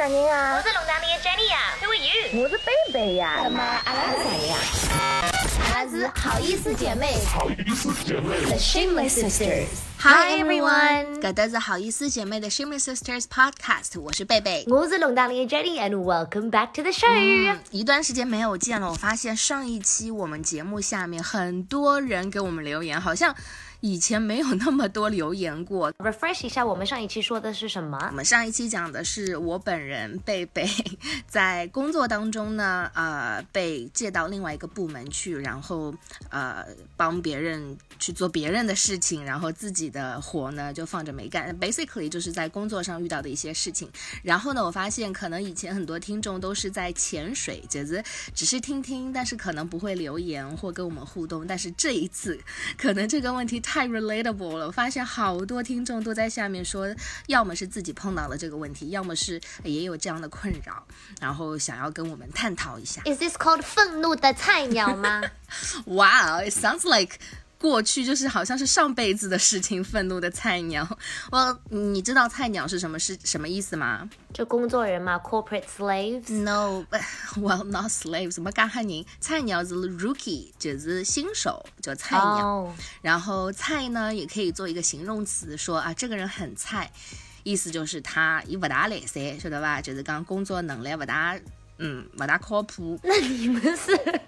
啥人啊？我是龙岗里的 Jenny 呀，Who are you？我是贝贝呀。那么阿拉是谁呀？阿拉是好意思姐妹。好意思姐妹。The Shameless Sisters。Hi everyone，搿搭是好意思姐妹的 Shameless Sisters Podcast，我是贝贝。我是龙岗里的 Jenny，and welcome back to the show。嗯，一段时间没有见了，我发现上一期我们节目下面很多人给我们留言，好像。以前没有那么多留言过。Refresh 一下，我们上一期说的是什么？我们上一期讲的是我本人贝贝 在工作当中呢，呃，被借到另外一个部门去，然后呃帮别人去做别人的事情，然后自己的活呢就放着没干。Basically 就是在工作上遇到的一些事情。然后呢，我发现可能以前很多听众都是在潜水，就是只是听听，但是可能不会留言或跟我们互动。但是这一次，可能这个问题。太 relatable 了，我发现好多听众都在下面说，要么是自己碰到了这个问题，要么是也有这样的困扰，然后想要跟我们探讨一下。Is this called 愤怒的菜鸟吗？Wow, it sounds like. 过去就是好像是上辈子的事情，愤怒的菜鸟。我，你知道菜鸟是什么是什么意思吗？就工作人嘛，corporate slaves。No，well not slaves。什么干哈人？菜鸟是 rookie，就是新手，叫菜鸟。然后菜呢，也可以做一个形容词，说啊这个人很菜，意思就是他也不大来噻，晓得吧？就是讲工作能力不大，嗯，不大靠谱。那你们是？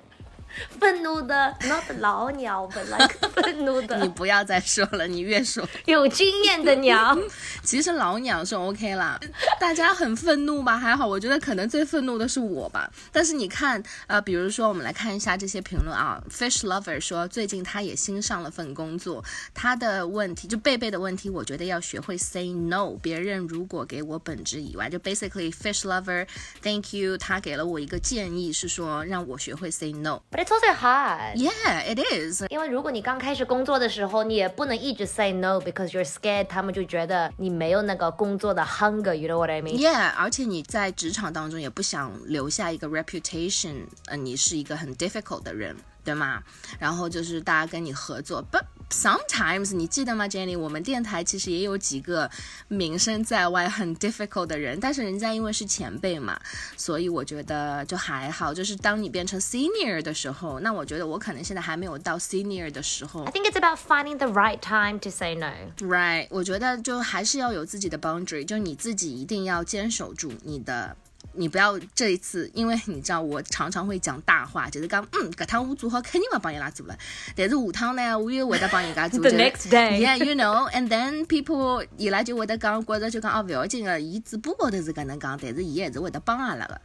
愤怒的，not 老鸟，本来愤怒的。你不要再说了，你越说 有经验的鸟。其实老鸟是 OK 啦，大家很愤怒吧？还好，我觉得可能最愤怒的是我吧。但是你看，呃，比如说我们来看一下这些评论啊，Fish Lover 说最近他也新上了份工作，他的问题就贝贝的问题，我觉得要学会 say no。别人如果给我本职以外，就 basically Fish Lover，Thank you，他给了我一个建议是说让我学会 say no。It's also hard. Yeah, it is. 因为如果你刚开始工作的时候，你也不能一直 say no because you're scared，他们就觉得你没有那个工作的 hunger. You know what I mean? Yeah，而且你在职场当中也不想留下一个 reputation，呃，你是一个很 difficult 的人。对吗？然后就是大家跟你合作，But sometimes 你记得吗，Jenny？我们电台其实也有几个名声在外很 difficult 的人，但是人家因为是前辈嘛，所以我觉得就还好。就是当你变成 senior 的时候，那我觉得我可能现在还没有到 senior 的时候。I think it's about finding the right time to say no. Right？我觉得就还是要有自己的 boundary，就你自己一定要坚守住你的。你不要这一次，因为你知道我常常会讲大话，就是讲嗯，搿趟我做好肯定勿帮伊拉做了，但是下趟呢，我又会得帮人家做。The next day，yeah，you know，and then people 伊拉就会得讲，觉着就讲哦，勿要紧个，伊嘴巴高头是搿能讲，但是伊还是会得帮阿拉个。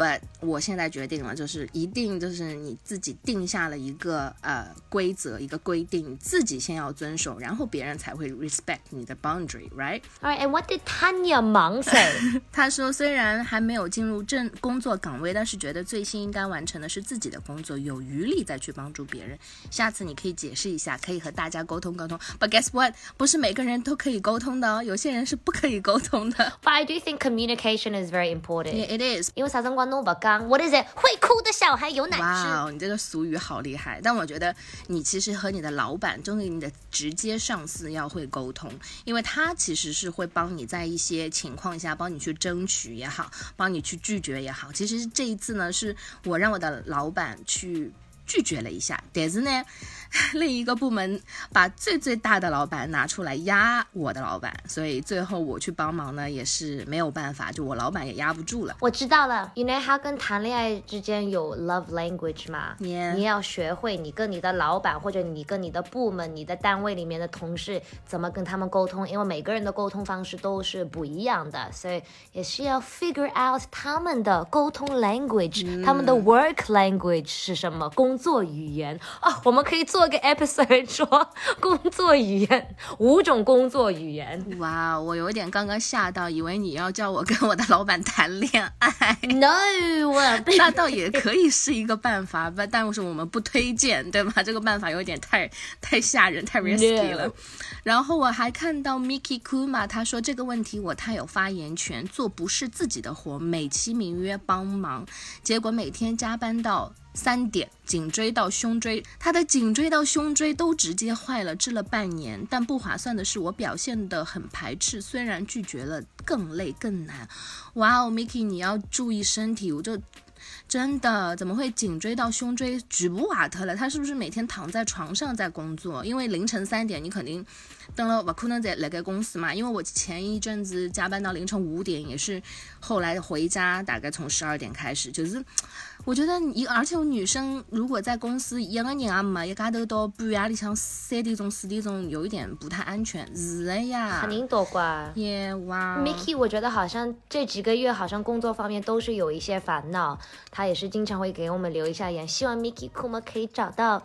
But 我现在决定了，就是一定就是你自己定下了一个呃规则，一个规定，自己先要遵守，然后别人才会 respect 你的 boundary，right？Alright, and what did Tanya Meng say？他说，虽然还没有进入正工作岗位，但是觉得最新应该完成的是自己的工作，有余力再去帮助别人。下次你可以解释一下，可以和大家沟通沟通。But guess what？不是每个人都可以沟通的哦，有些人是不可以沟通的。But I do think communication is very important. Yeah, it is. 因为啥辰光。诺不刚，What is it？会哭的小孩有奶吃。哇，你这个俗语好厉害！但我觉得你其实和你的老板，就是你的直接上司要会沟通，因为他其实是会帮你在一些情况下帮你去争取也好，帮你去拒绝也好。其实这一次呢，是我让我的老板去拒绝了一下，但是呢。另一个部门把最最大的老板拿出来压我的老板，所以最后我去帮忙呢，也是没有办法，就我老板也压不住了。我知道了，You know，他跟谈恋爱之间有 love language 嘛？你要学会你跟你的老板或者你跟你的部门、你的单位里面的同事怎么跟他们沟通，因为每个人的沟通方式都是不一样的，所以也是要 figure out 他们的沟通 language，他们的 work language 是什么，工作语言啊，我们可以做。做个 episode 说工作语言五种工作语言。哇，我有点刚刚吓到，以为你要叫我跟我的老板谈恋爱。No，我那倒也可以是一个办法吧，但是我们不推荐，对吧？这个办法有点太太吓人，太 risky 了。然后我还看到 Miki Kuma，他说这个问题我太有发言权，做不是自己的活，美其名曰帮忙，结果每天加班到。三点，颈椎到胸椎，他的颈椎到胸椎都直接坏了，治了半年。但不划算的是，我表现得很排斥，虽然拒绝了，更累更难。哇哦，Miki，你要注意身体，我就。真的怎么会颈椎到胸椎举不瓦特了？他是不是每天躺在床上在工作？因为凌晨三点你肯定登了不可能在那个公司嘛。因为我前一阵子加班到凌晨五点，也是后来回家大概从十二点开始，就是。我觉得一，而且我女生如果在公司一个人啊嘛，一家头到半夜里像三点钟、四点钟，有一点不太安全。是的呀，肯定多乖。耶哇，Miki，我觉得好像这几个月好像工作方面都是有一些烦恼，也是经常会给我们留一下言，希望 Miki 库们可以找到。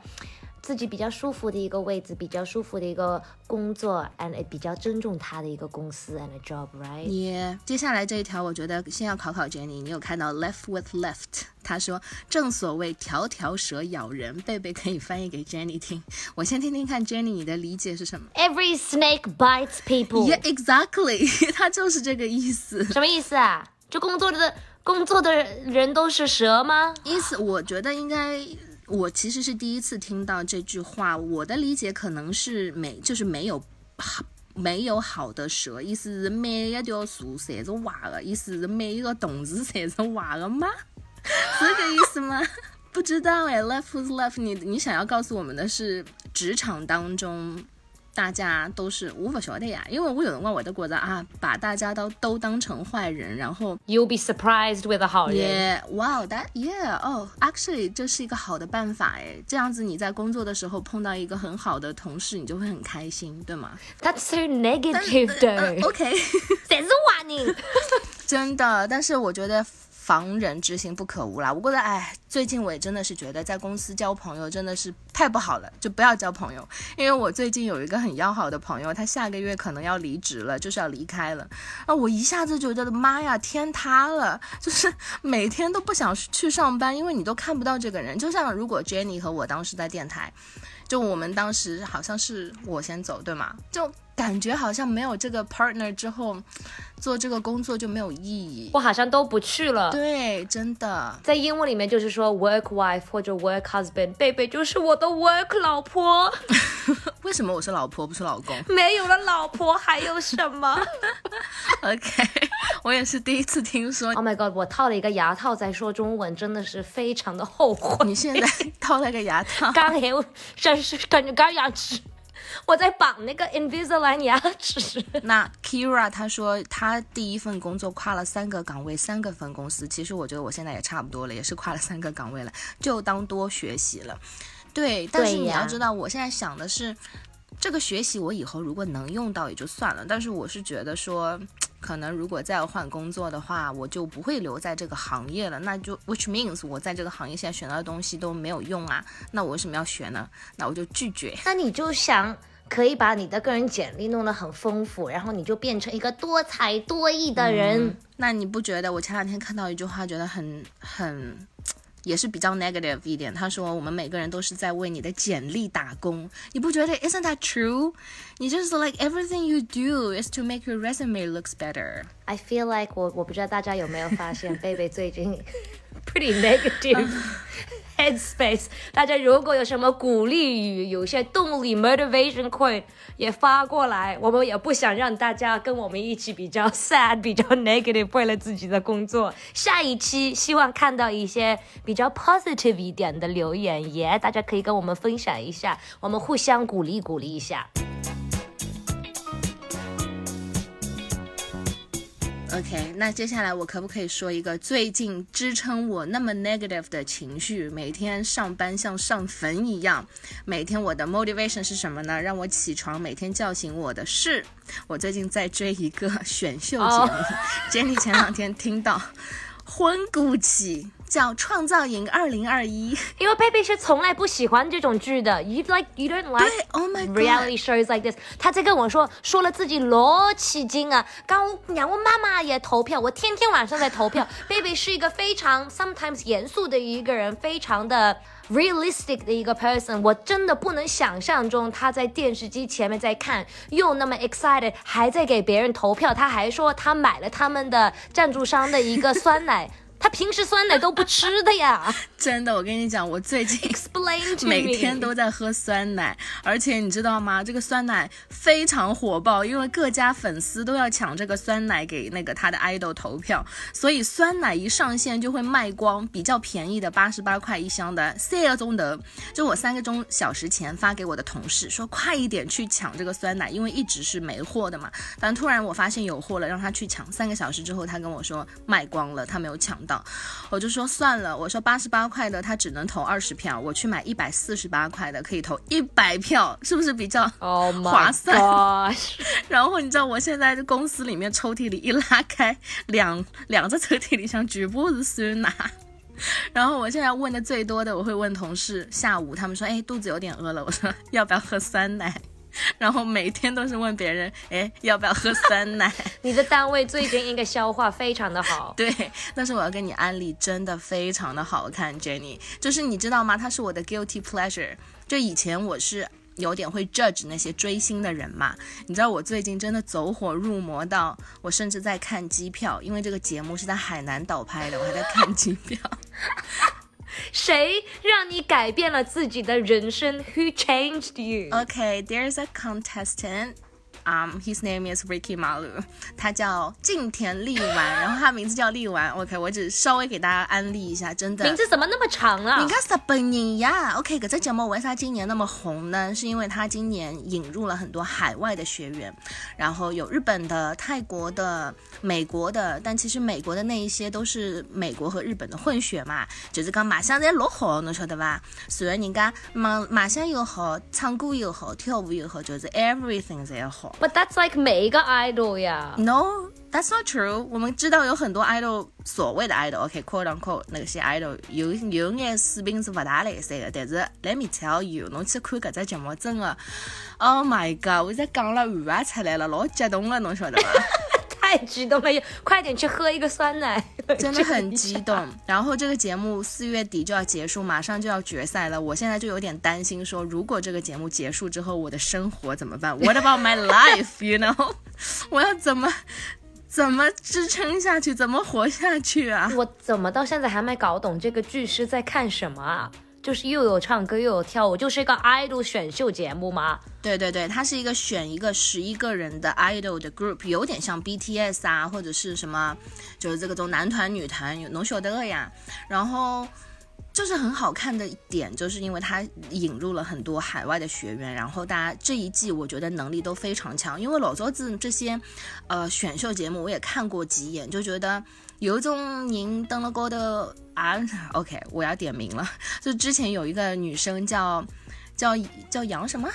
自己比较舒服的一个位置，比较舒服的一个工作，and 比较尊重他的一个公司 and job，right？你接下来这一条，我觉得先要考考 Jenny。你有看到 left with left？他说正所谓条条蛇咬人，贝贝可以翻译给 Jenny 听。我先听听看 Jenny 你的理解是什么？Every snake bites people。Yeah, exactly。他就是这个意思。什么意思啊？这工作的工作的人都是蛇吗？意思我觉得应该。我其实是第一次听到这句话，我的理解可能是没，就是没有好，没有好的蛇，意思是每一条树侪是歪的，意思是每一个动词侪是歪的吗？是这个意思吗？不知道哎，left with left，你你想要告诉我们的是职场当中。大家都是我不晓得呀，因为我有辰光会得觉得啊，把大家都都当成坏人，然后 you'll be surprised with a 好人。Yeah，wow，that yeah，oh，actually 这是一个好的办法哎，这样子你在工作的时候碰到一个很好的同事，你就会很开心，对吗？That's so negative 的。OK，谁是话你？真的，但是我觉得。防人之心不可无啦。我觉得，哎，最近我也真的是觉得在公司交朋友真的是太不好了，就不要交朋友。因为我最近有一个很要好的朋友，他下个月可能要离职了，就是要离开了。啊，我一下子就觉得妈呀，天塌了，就是每天都不想去上班，因为你都看不到这个人。就像如果 Jenny 和我当时在电台，就我们当时好像是我先走，对吗？就。感觉好像没有这个 partner 之后，做这个工作就没有意义。我好像都不去了。对，真的。在英文里面就是说 work wife 或者 work husband，贝贝就是我的 work 老婆。为什么我是老婆不是老公？没有了老婆还有什么？OK，我也是第一次听说。Oh my god，我套了一个牙套在说中文，真的是非常的后悔。你现在套了个牙套？刚才我真是感觉刚牙齿。我在绑那个 Invisalign 牙齿。那 Kira 他说他第一份工作跨了三个岗位，三个分公司。其实我觉得我现在也差不多了，也是跨了三个岗位了，就当多学习了。对，但是你要知道，我现在想的是，这个学习我以后如果能用到也就算了。但是我是觉得说，可能如果再要换工作的话，我就不会留在这个行业了。那就 which means 我在这个行业现在学到的东西都没有用啊。那我为什么要学呢？那我就拒绝。那你就想。可以把你的个人简历弄得很丰富，然后你就变成一个多才多艺的人。那你不觉得？我前两天看到一句话，觉得很很，也是比较 negative 一点。他说我们每个人都是在为你的简历打工。你不觉得？Isn't that true？你就是 like everything you do is to make your resume looks better。I feel like 我我不知道大家有没有发现，贝贝最近 pretty negative。Space，大家如果有什么鼓励语，有些动力 motivation 也发过来，我们也不想让大家跟我们一起比较 sad，比较 negative，为了自己的工作。下一期希望看到一些比较 positive 一点的留言，也，大家可以跟我们分享一下，我们互相鼓励鼓励一下。OK，那接下来我可不可以说一个最近支撑我那么 negative 的情绪？每天上班像上坟一样。每天我的 motivation 是什么呢？让我起床，每天叫醒我的是，我最近在追一个选秀节目。Jenny 前两天听到，昏鼓起。叫《创造营二零二一》，因为 Baby 是从来不喜欢这种剧的。You like you don't like Oh my reality shows like this？他在跟我说说了自己罗起劲啊！刚让我妈妈也投票，我天天晚上在投票。Baby 是一个非常 sometimes 严肃的一个人，非常的 realistic 的一个 person。我真的不能想象中他在电视机前面在看，又那么 excited，还在给别人投票。他还说他买了他们的赞助商的一个酸奶。他平时酸奶都不吃的呀。真的，我跟你讲，我最近 explain 每天都在喝酸奶，而且你知道吗？这个酸奶非常火爆，因为各家粉丝都要抢这个酸奶给那个他的 idol 投票，所以酸奶一上线就会卖光。比较便宜的八十八块一箱的 sale 中的，就我三个钟小时前发给我的同事说，快一点去抢这个酸奶，因为一直是没货的嘛。但突然我发现有货了，让他去抢。三个小时之后，他跟我说卖光了，他没有抢到。我就说算了，我说八十八块的他只能投二十票，我去买一百四十八块的可以投一百票，是不是比较 划算？然后你知道我现在公司里面抽屉里一拉开，两两个抽屉里向全部是酸奶。然后我现在问的最多的，我会问同事，下午他们说，哎，肚子有点饿了，我说要不要喝酸奶？然后每天都是问别人，哎，要不要喝酸奶？你的单位最近应该消化非常的好。对，但是我要跟你安利，真的非常的好看，Jenny，就是你知道吗？它是我的 guilty pleasure，就以前我是。有点会 judge 那些追星的人嘛？你知道我最近真的走火入魔到，我甚至在看机票，因为这个节目是在海南岛拍的，我还在看机票。谁让你改变了自己的人生？Who changed you? Okay, there's a contestant. Um, his name is Ricky Malu，他叫近田立丸，然后他名字叫立丸。OK，我只稍微给大家安利一下，真的名字怎么那么长啊？应该是本人呀。OK，可这节目为啥今年那么红呢？是因为他今年引入了很多海外的学员，然后有日本的、泰国的、美国的，但其实美国的那一些都是美国和日本的混血嘛，就是讲马上在落好，侬晓得吧？虽然人家马马上又好，唱歌又好，跳舞又好，就是 everything 在好。But that's like 每一个 idol 呀。No, that's not true. 我们知道有很多 idol，所谓的 idol，OK，quote unquote 那些 idol 有有眼视频是不大来塞的。但是 let me tell you，侬去看搿只节目，真的，Oh my god，我在讲了碗出来了，老激动了，侬晓得吗？太激动了，快点去喝一个酸奶，真的很激动。然后这个节目四月底就要结束，马上就要决赛了。我现在就有点担心，说如果这个节目结束之后，我的生活怎么办？What about my life? You know，我要怎么怎么支撑下去？怎么活下去啊？我怎么到现在还没搞懂这个剧是在看什么啊？就是又有唱歌又有跳舞，就是一个 idol 选秀节目吗？对对对，它是一个选一个十一个人的 idol 的 group，有点像 BTS 啊，或者是什么，就是这个种男团女团有能晓得的呀。然后就是很好看的一点，就是因为它引入了很多海外的学员，然后大家这一季我觉得能力都非常强。因为老周子这些呃选秀节目我也看过几眼，就觉得。有一种人登了高头啊，OK，我要点名了。就之前有一个女生叫叫叫杨什么？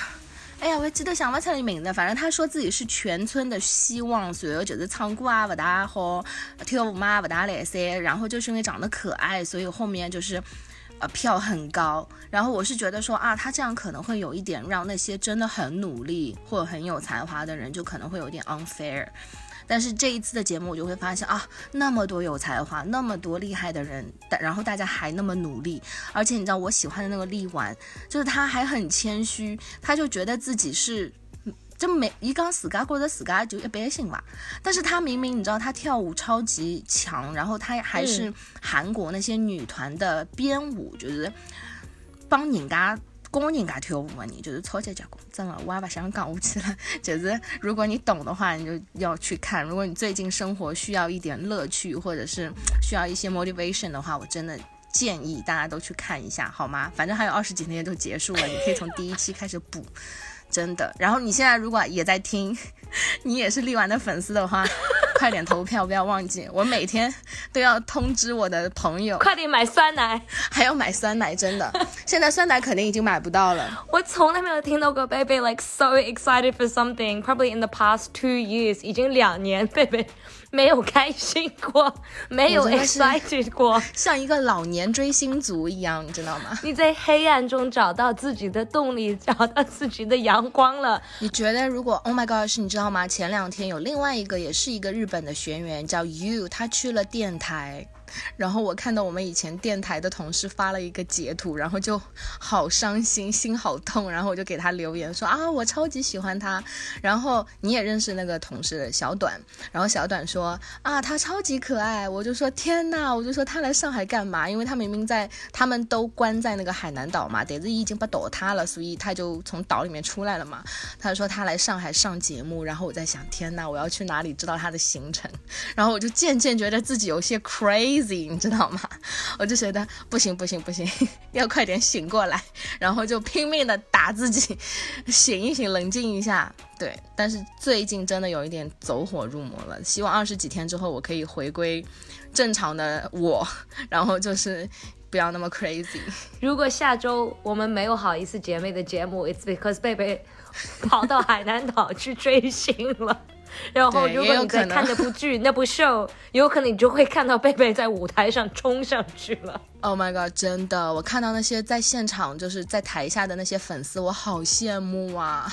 哎呀，我记得想不起来名字。反正她说自己是全村的希望，随后就是唱歌啊不大好，跳舞嘛不大来噻。然后就是因为长得可爱，所以后面就是呃票很高。然后我是觉得说啊，她这样可能会有一点让那些真的很努力或很有才华的人就可能会有点 unfair。但是这一次的节目，我就会发现啊，那么多有才华、那么多厉害的人，然后大家还那么努力，而且你知道我喜欢的那个力丸，就是他还很谦虚，他就觉得自己是，就没一刚死嘎过的死嘎就一般性吧。但是他明明你知道他跳舞超级强，然后他还是韩国那些女团的编舞，就是帮人家。工人家跳舞的你就是超级结棍，真的，我也不想讲下去了。就是如果你懂的话，你就要去看。如果你最近生活需要一点乐趣，或者是需要一些 motivation 的话，我真的建议大家都去看一下，好吗？反正还有二十几天就结束了，你可以从第一期开始补，真的。然后你现在如果也在听，你也是力丸的粉丝的话。快点投票，不要忘记！我每天都要通知我的朋友，快点买酸奶，还要买酸奶，真的，现在酸奶肯定已经买不到了。我从来没有听到过贝贝 like so excited for something probably in the past two years，已经两年，贝贝 没有开心过，没有 excited 过，像一个老年追星族一样，你知道吗？你在黑暗中找到自己的动力，找到自己的阳光了。你觉得如果 Oh my God，是你知道吗？前两天有另外一个，也是一个日。本的学员叫 You，他去了电台，然后我看到我们以前电台的同事发了一个截图，然后就好伤心，心好痛，然后我就给他留言说啊，我超级喜欢他。然后你也认识那个同事小短，然后小短说啊，他超级可爱。我就说天呐，我就说他来上海干嘛？因为他明明在，他们都关在那个海南岛嘛，但是已经把倒塌了，所以他就从岛里面出来了嘛。他说他来上海上节目，然后我在想，天呐，我要去哪里知道他的行程？然后我就渐渐觉得自己有些 crazy，你知道吗？我就觉得不行不行不行，要快点醒过来，然后就拼命的打自己，醒一醒，冷静一下。对，但是最近真的有一点走火入魔了，希望二十几天之后我可以回归正常的我，然后就是不要那么 crazy。如果下周我们没有好意思姐妹的节目，it's because 贝贝跑到海南岛去追星了。然后，如果你在看那部剧、那部 show，有可能你就会看到贝贝在舞台上冲上去了。Oh my god！真的，我看到那些在现场就是在台下的那些粉丝，我好羡慕啊！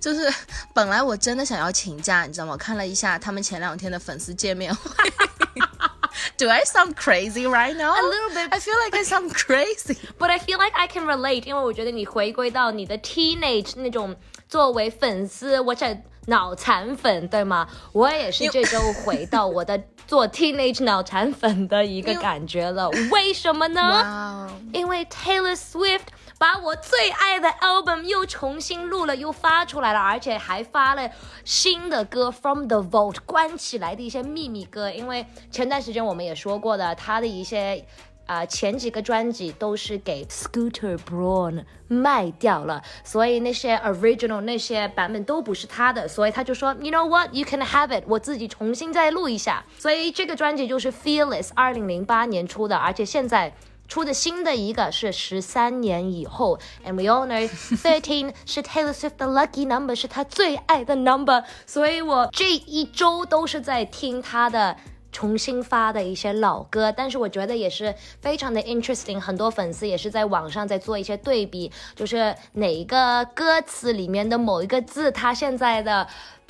就是本来我真的想要请假，你知道吗？看了一下他们前两天的粉丝见面会。Do I sound crazy right now? A little bit. I feel like I sound crazy, but I feel like I can relate. 因为我觉得你回归到你的 teenage 那种作为粉丝，我在。脑残粉对吗？我也是这周回到我的做 teenage 脑残粉的一个感觉了。为什么呢？因为 Taylor Swift 把我最爱的 album 又重新录了，又发出来了，而且还发了新的歌 From the Vault 关起来的一些秘密歌。因为前段时间我们也说过的，他的一些。啊，前几个专辑都是给 Scooter Braun 卖掉了，所以那些 original 那些版本都不是他的，所以他就说，You know what, you can have it，我自己重新再录一下。所以这个专辑就是 Fearless，二零零八年出的，而且现在出的新的一个是十三年以后。And we all know thirteen 是 Taylor Swift 的 lucky number，是他最爱的 number，所以我这一周都是在听他的。重新发的一些老歌，但是我觉得也是非常的 interesting。很多粉丝也是在网上在做一些对比，就是哪一个歌词里面的某一个字，他现在的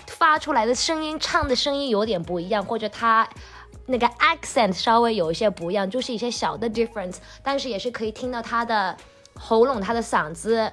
发出来的声音、唱的声音有点不一样，或者他那个 accent 稍微有一些不一样，就是一些小的 difference，但是也是可以听到他的喉咙、他的嗓子。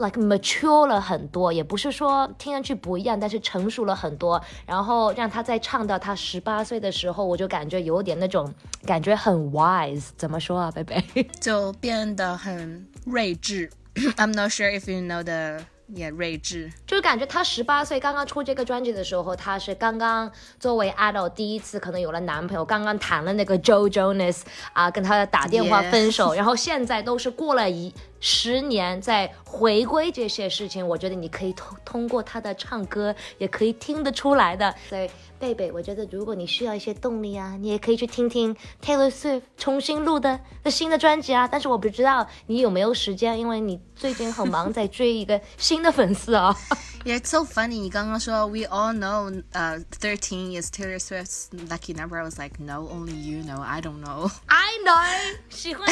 Like mature 了很多，也不是说听上去不一样，但是成熟了很多。然后让他再唱到他十八岁的时候，我就感觉有点那种感觉很 wise。怎么说啊，贝贝？就变得很睿智。I'm not sure if you know the 也睿智，就是感觉他十八岁刚刚出这个专辑的时候，他是刚刚作为 idol 第一次可能有了男朋友，刚刚谈了那个 Joe Jonas 啊，跟他打电话分手，然后现在都是过了一。十年在回归这些事情，我觉得你可以通通过他的唱歌也可以听得出来的。所以贝贝，我觉得如果你需要一些动力啊，你也可以去听听 Taylor Swift 重新录的的新的专辑啊。但是我不知道你有没有时间，因为你最近很忙，在追一个新的粉丝啊。Yeah, it's so funny. 你刚刚说 We all know, uh, thirteen is Taylor Swift's lucky number. I was like, No, only you know. I don't know. I know. 喜欢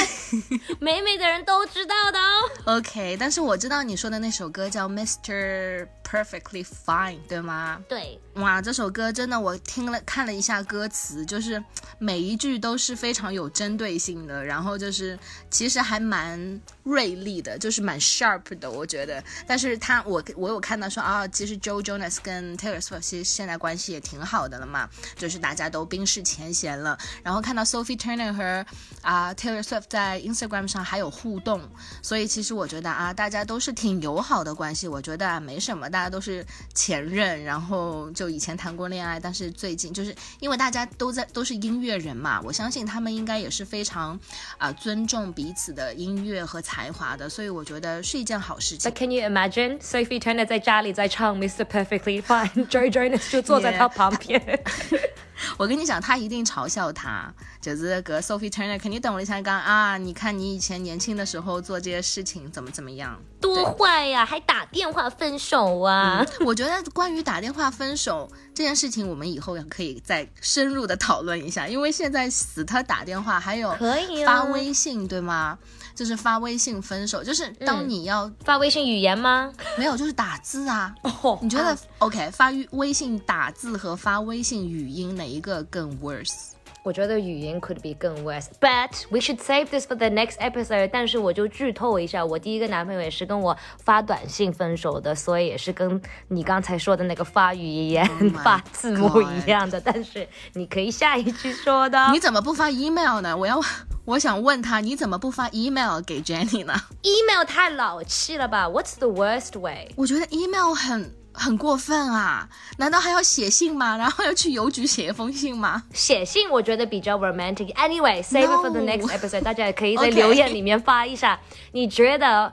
美美的人都知道的。OK，但是我知道你说的那首歌叫 Mr. Perfectly Fine，对吗？对。哇，这首歌真的，我听了看了一下歌词，就是每一句都是非常有针对性的，然后就是其实还蛮锐利的，就是蛮 sharp 的，我觉得。但是他，我我有看到说啊，其实 Joe Jonas 跟 Taylor Swift 其实现在关系也挺好的了嘛，就是大家都冰释前嫌了。然后看到 Sophie Turner 和啊 Taylor Swift 在 Instagram 上还有互动，所以其实我觉得啊，大家都是挺友好的关系，我觉得啊没什么，大家都是前任，然后就。以前谈过恋爱，但是最近就是因为大家都在都是音乐人嘛，我相信他们应该也是非常啊尊重彼此的音乐和才华的，所以我觉得是一件好事情。But can you imagine Sophie Turner 在家里在唱 Mr. Perfectly Fine，Joy Jonas 就坐在他旁边。我跟你讲，他一定嘲笑他，就是个 Sophie Turner 肯定等我一下讲啊，你看你以前年轻的时候做这些事情怎么怎么样，多坏呀，还打电话分手啊！我觉得关于打电话分手这件事情，我们以后可以再深入的讨论一下，因为现在死他打电话，还有可以发微信，对吗？就是发微信分手，就是当你要发微信语言吗？没有，就是打字啊。你觉得 OK？发微信打字和发微信语音哪一个更 worse？我觉得语音 could be 更 worse，but we should save this for the next episode。但是我就剧透一下，我第一个男朋友也是跟我发短信分手的，所以也是跟你刚才说的那个发语言、发字幕一样的。但是你可以下一句说的。你怎么不发 email 呢？我要，我想问他，你怎么不发 email 给 Jenny 呢？email 太老气了吧？What's the worst way？我觉得 email 很。很过分啊！难道还要写信吗？然后要去邮局写一封信吗？写信我觉得比较 romantic。Anyway，save it for the next episode。大家也可以在留言里面发一下，你觉得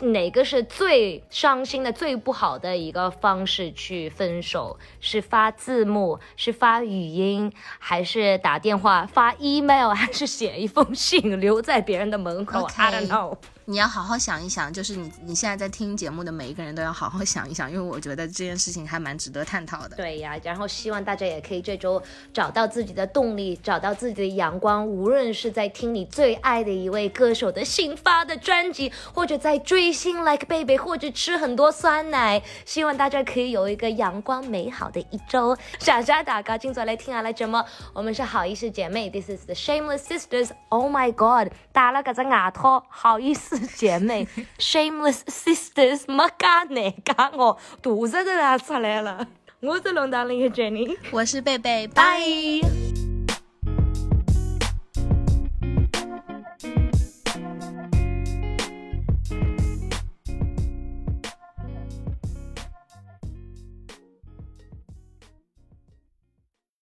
哪个是最伤心的、最不好的一个方式去分手？是发字幕，是发语音，还是打电话、发 email，还是写一封信留在别人的门口？I don't know。你要好好想一想，就是你你现在在听节目的每一个人都要好好想一想，因为我觉得这件事情还蛮值得探讨的。对呀，然后希望大家也可以这周找到自己的动力，找到自己的阳光，无论是在听你最爱的一位歌手的新发的专辑，或者在追星 Like Baby，或者吃很多酸奶，希望大家可以有一个阳光美好的一周。莎莎大家今早来听啊来节目，我们是好意思姐妹，This is the Shameless Sisters。Oh my God，打了个只牙套，好意思。姐妹，Shameless Sisters，没加难加我，肚子都要出来了。我是龙达林的 Jenny，我是贝贝，拜。